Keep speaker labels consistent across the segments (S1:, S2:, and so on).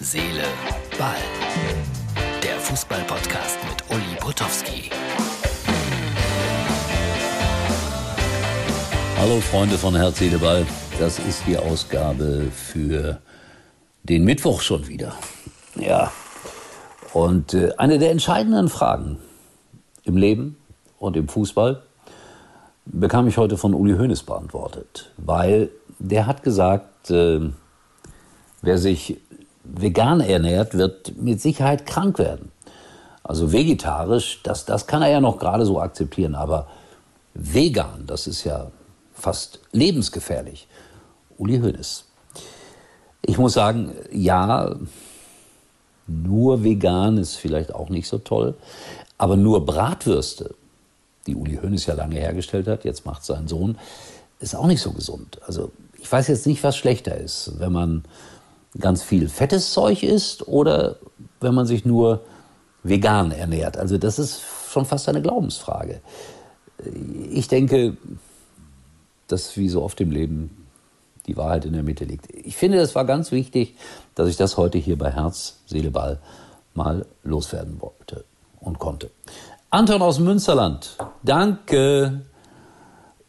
S1: Seele, Ball. Der Fußball-Podcast mit Uli Potowski.
S2: Hallo Freunde von Herz, Seele, Ball. Das ist die Ausgabe für den Mittwoch schon wieder. Ja. Und äh, eine der entscheidenden Fragen im Leben und im Fußball bekam ich heute von Uli Hoeneß beantwortet, weil der hat gesagt, äh, wer sich vegan ernährt, wird mit Sicherheit krank werden. Also vegetarisch, das, das kann er ja noch gerade so akzeptieren, aber vegan, das ist ja fast lebensgefährlich. Uli Hoeneß. Ich muss sagen, ja, nur vegan ist vielleicht auch nicht so toll, aber nur Bratwürste, die Uli Hoeneß ja lange hergestellt hat, jetzt macht sein Sohn, ist auch nicht so gesund. Also ich weiß jetzt nicht, was schlechter ist, wenn man ganz viel fettes Zeug isst oder wenn man sich nur vegan ernährt. Also das ist schon fast eine Glaubensfrage. Ich denke, dass wie so oft im Leben die Wahrheit in der Mitte liegt. Ich finde, es war ganz wichtig, dass ich das heute hier bei Herz, Seele, Ball mal loswerden wollte und konnte. Anton aus Münsterland, danke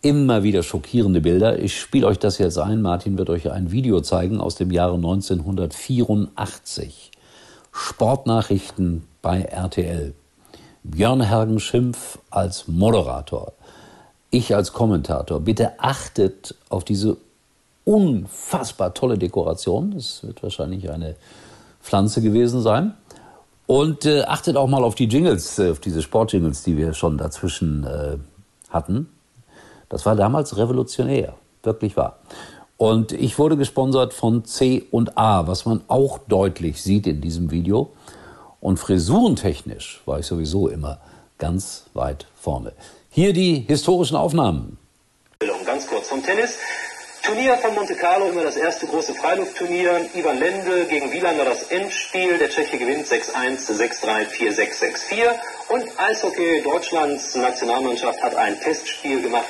S2: immer wieder schockierende Bilder. Ich spiele euch das jetzt ein. Martin wird euch ein Video zeigen aus dem Jahre 1984. Sportnachrichten bei RTL. Björn Hergen Schimpf als Moderator. Ich als Kommentator. Bitte achtet auf diese unfassbar tolle Dekoration. Das wird wahrscheinlich eine Pflanze gewesen sein. Und äh, achtet auch mal auf die Jingles, äh, auf diese Sportjingles, die wir schon dazwischen äh, hatten. Das war damals revolutionär, wirklich wahr. Und ich wurde gesponsert von C und A, was man auch deutlich sieht in diesem Video. Und frisurentechnisch war ich sowieso immer ganz weit vorne. Hier die historischen Aufnahmen.
S3: Ganz kurz vom Tennis. Turnier von Monte Carlo, immer das erste große Freiluftturnier. Ivan Lende gegen Wieland war das Endspiel. Der Tscheche gewinnt 6-1, 6-3, 4-6, 6-4. Und Eishockey Deutschlands Nationalmannschaft hat ein Testspiel gemacht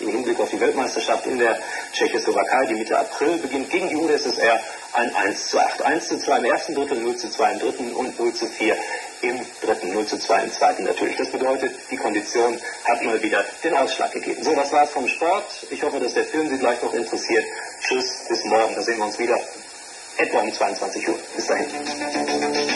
S3: im Hinblick auf die Weltmeisterschaft in der Tschechoslowakei, die Mitte April beginnt gegen die UdSSR ein 1 zu 8. 1 zu 2 im ersten Drittel, 0 zu 2 im dritten und 0 zu 4 im dritten, 0 zu 2 im zweiten natürlich. Das bedeutet, die Kondition hat mal wieder den Ausschlag gegeben. So, das war's vom Sport. Ich hoffe, dass der Film Sie gleich noch interessiert. Tschüss, bis morgen. Da sehen wir uns wieder. Etwa um 22 Uhr. Bis dahin.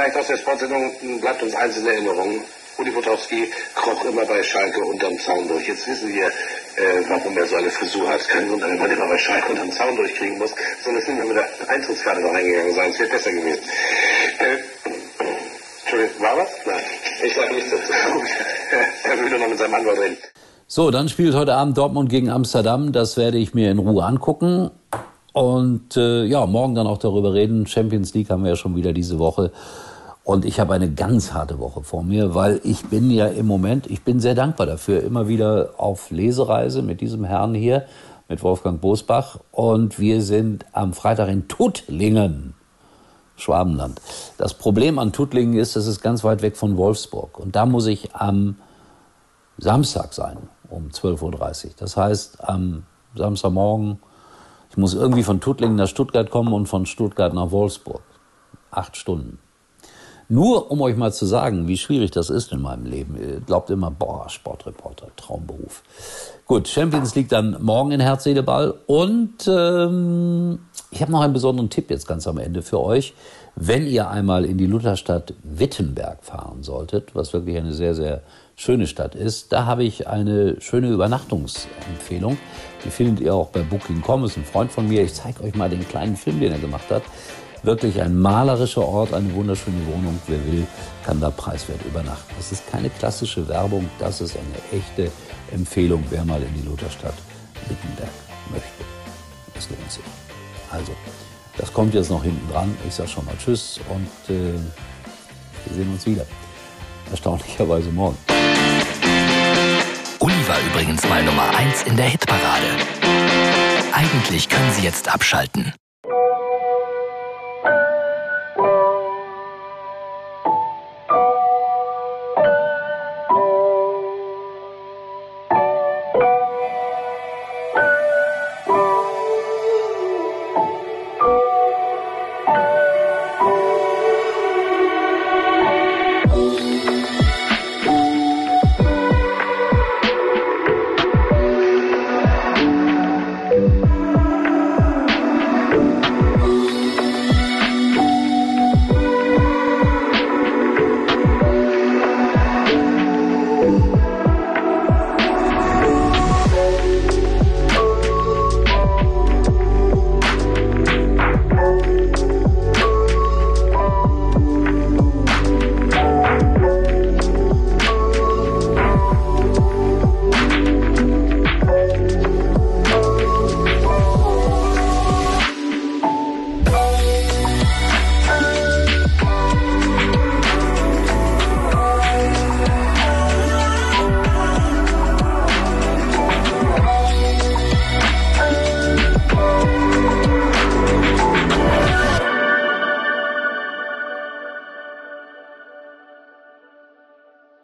S4: Vielleicht aus der Sportsendung bleibt uns eins in Erinnerung. Uli Potowski kroch immer bei Schalke unterm Zaun durch. Jetzt wissen wir, äh, warum er so eine Frisur hat. Kein Wunder, wenn man immer bei Schalke unterm Zaun durchkriegen muss, sondern es sind wir mit der Eintrittskarte noch reingegangen sein. Es wäre besser gewesen. Äh, Entschuldigung, war was? Nein, ich sage nichts dazu. er würde noch mit seinem Anwalt reden.
S2: So, dann spielt heute Abend Dortmund gegen Amsterdam. Das werde ich mir in Ruhe angucken. Und äh, ja, morgen dann auch darüber reden. Champions League haben wir ja schon wieder diese Woche. Und ich habe eine ganz harte Woche vor mir, weil ich bin ja im Moment, ich bin sehr dankbar dafür, immer wieder auf Lesereise mit diesem Herrn hier, mit Wolfgang Bosbach. Und wir sind am Freitag in Tuttlingen, Schwabenland. Das Problem an Tuttlingen ist, es ist ganz weit weg von Wolfsburg. Und da muss ich am Samstag sein, um 12.30 Uhr. Das heißt, am Samstagmorgen ich muss irgendwie von Tuttlingen nach Stuttgart kommen und von Stuttgart nach Wolfsburg. Acht Stunden. Nur um euch mal zu sagen, wie schwierig das ist in meinem Leben. Ihr glaubt immer, boah, Sportreporter, Traumberuf. Gut, Champions League dann morgen in Herz, Ball. Und ähm, ich habe noch einen besonderen Tipp jetzt ganz am Ende für euch. Wenn ihr einmal in die Lutherstadt Wittenberg fahren solltet, was wirklich eine sehr, sehr schöne Stadt ist, da habe ich eine schöne Übernachtungsempfehlung. Die findet ihr auch bei Booking.com, ist ein Freund von mir. Ich zeige euch mal den kleinen Film, den er gemacht hat. Wirklich ein malerischer Ort, eine wunderschöne Wohnung. Wer will, kann da preiswert übernachten. Das ist keine klassische Werbung, das ist eine echte Empfehlung, wer mal in die Lutherstadt Wittenberg möchte. Das lohnt sich. Also, das kommt jetzt noch hinten dran. Ich sage schon mal Tschüss und äh, wir sehen uns wieder. Erstaunlicherweise morgen.
S1: Uli war übrigens mal Nummer 1 in der Hitparade. Eigentlich können Sie jetzt abschalten.